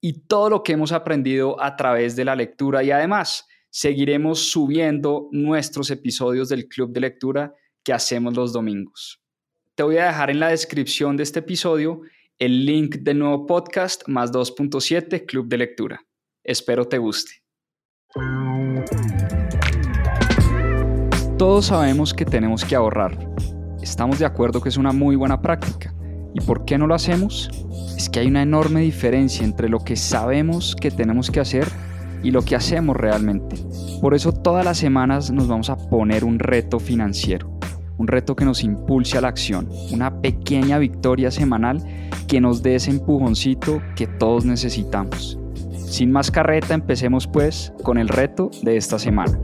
y todo lo que hemos aprendido a través de la lectura y además seguiremos subiendo nuestros episodios del Club de Lectura que hacemos los domingos. Te voy a dejar en la descripción de este episodio el link del nuevo podcast más 2.7 Club de Lectura. Espero te guste. Todos sabemos que tenemos que ahorrar. Estamos de acuerdo que es una muy buena práctica. ¿Y por qué no lo hacemos? Es que hay una enorme diferencia entre lo que sabemos que tenemos que hacer y lo que hacemos realmente. Por eso todas las semanas nos vamos a poner un reto financiero, un reto que nos impulse a la acción, una pequeña victoria semanal que nos dé ese empujoncito que todos necesitamos. Sin más carreta, empecemos pues con el reto de esta semana.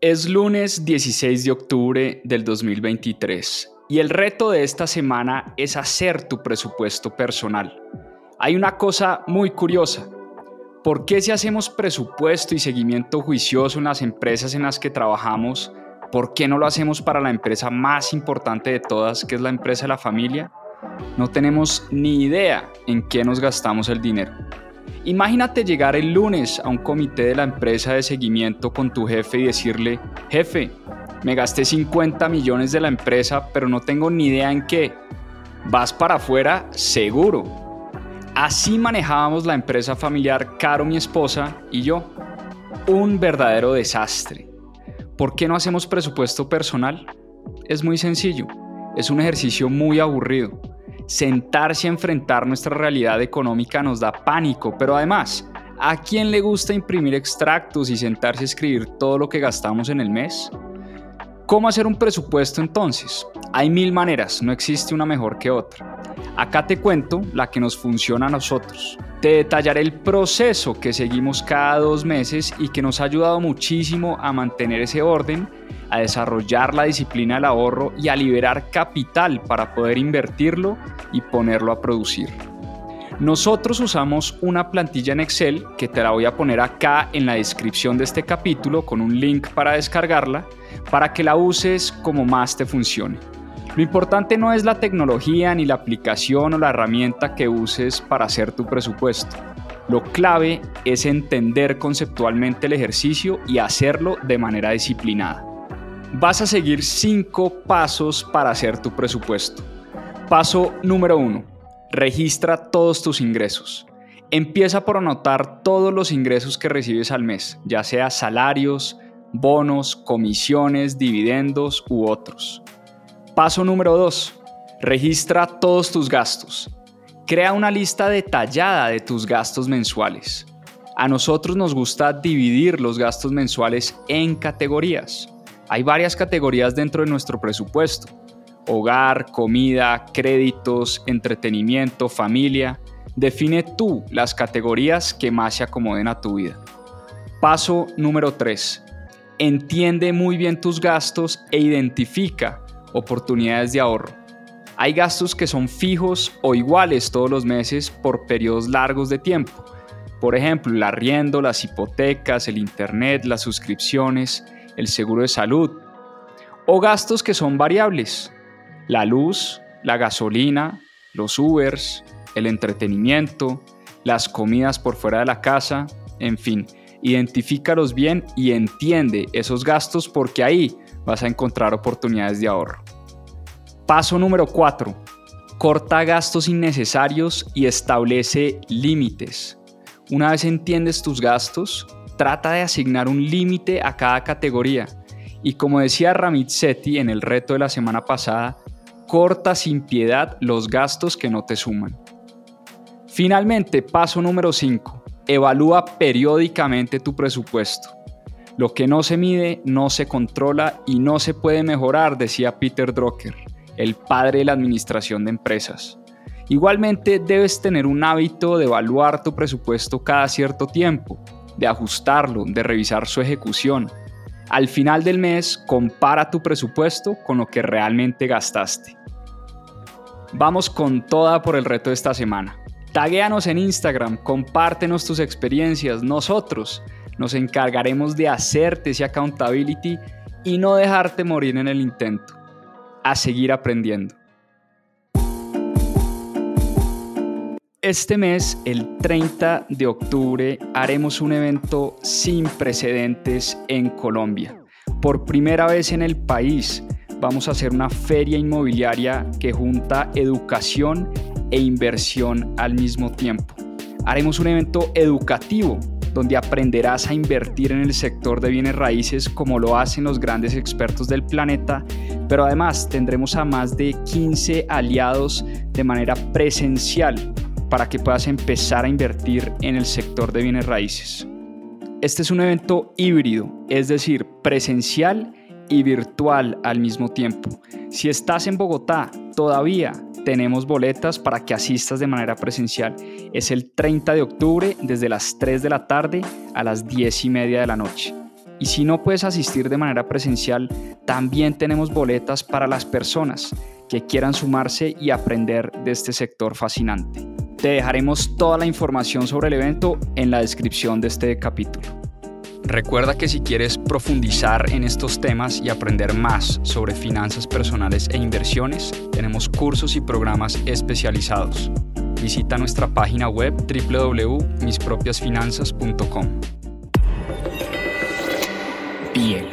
Es lunes 16 de octubre del 2023 y el reto de esta semana es hacer tu presupuesto personal. Hay una cosa muy curiosa. ¿Por qué si hacemos presupuesto y seguimiento juicioso en las empresas en las que trabajamos, por qué no lo hacemos para la empresa más importante de todas, que es la empresa de la familia? No tenemos ni idea en qué nos gastamos el dinero. Imagínate llegar el lunes a un comité de la empresa de seguimiento con tu jefe y decirle, jefe, me gasté 50 millones de la empresa, pero no tengo ni idea en qué. Vas para afuera seguro. Así manejábamos la empresa familiar Caro, mi esposa, y yo. Un verdadero desastre. ¿Por qué no hacemos presupuesto personal? Es muy sencillo. Es un ejercicio muy aburrido sentarse a enfrentar nuestra realidad económica nos da pánico, pero además, ¿a quién le gusta imprimir extractos y sentarse a escribir todo lo que gastamos en el mes? ¿Cómo hacer un presupuesto entonces? Hay mil maneras, no existe una mejor que otra. Acá te cuento la que nos funciona a nosotros. Te detallaré el proceso que seguimos cada dos meses y que nos ha ayudado muchísimo a mantener ese orden a desarrollar la disciplina del ahorro y a liberar capital para poder invertirlo y ponerlo a producir. Nosotros usamos una plantilla en Excel que te la voy a poner acá en la descripción de este capítulo con un link para descargarla para que la uses como más te funcione. Lo importante no es la tecnología ni la aplicación o la herramienta que uses para hacer tu presupuesto. Lo clave es entender conceptualmente el ejercicio y hacerlo de manera disciplinada. Vas a seguir cinco pasos para hacer tu presupuesto. Paso número uno. Registra todos tus ingresos. Empieza por anotar todos los ingresos que recibes al mes, ya sea salarios, bonos, comisiones, dividendos u otros. Paso número 2. Registra todos tus gastos. Crea una lista detallada de tus gastos mensuales. A nosotros nos gusta dividir los gastos mensuales en categorías. Hay varias categorías dentro de nuestro presupuesto. Hogar, comida, créditos, entretenimiento, familia. Define tú las categorías que más se acomoden a tu vida. Paso número 3. Entiende muy bien tus gastos e identifica oportunidades de ahorro. Hay gastos que son fijos o iguales todos los meses por periodos largos de tiempo. Por ejemplo, el arriendo, las hipotecas, el internet, las suscripciones, el seguro de salud, o gastos que son variables, la luz, la gasolina, los Ubers, el entretenimiento, las comidas por fuera de la casa, en fin, identifícalos bien y entiende esos gastos porque ahí vas a encontrar oportunidades de ahorro. Paso número 4. Corta gastos innecesarios y establece límites. Una vez entiendes tus gastos, trata de asignar un límite a cada categoría. Y como decía Ramit en el reto de la semana pasada, corta sin piedad los gastos que no te suman. Finalmente, paso número 5. Evalúa periódicamente tu presupuesto. Lo que no se mide no se controla y no se puede mejorar, decía Peter Drucker, el padre de la administración de empresas. Igualmente debes tener un hábito de evaluar tu presupuesto cada cierto tiempo, de ajustarlo, de revisar su ejecución. Al final del mes, compara tu presupuesto con lo que realmente gastaste. Vamos con toda por el reto de esta semana. Taguéanos en Instagram, compártenos tus experiencias. Nosotros nos encargaremos de hacerte ese accountability y no dejarte morir en el intento. A seguir aprendiendo. Este mes, el 30 de octubre, haremos un evento sin precedentes en Colombia. Por primera vez en el país, vamos a hacer una feria inmobiliaria que junta educación e inversión al mismo tiempo. Haremos un evento educativo donde aprenderás a invertir en el sector de bienes raíces como lo hacen los grandes expertos del planeta, pero además tendremos a más de 15 aliados de manera presencial para que puedas empezar a invertir en el sector de bienes raíces. Este es un evento híbrido, es decir, presencial y virtual al mismo tiempo. Si estás en Bogotá, todavía tenemos boletas para que asistas de manera presencial. Es el 30 de octubre desde las 3 de la tarde a las 10 y media de la noche. Y si no puedes asistir de manera presencial, también tenemos boletas para las personas que quieran sumarse y aprender de este sector fascinante. Te dejaremos toda la información sobre el evento en la descripción de este capítulo. Recuerda que si quieres profundizar en estos temas y aprender más sobre finanzas personales e inversiones, tenemos cursos y programas especializados. Visita nuestra página web www.mispropiasfinanzas.com. Bien.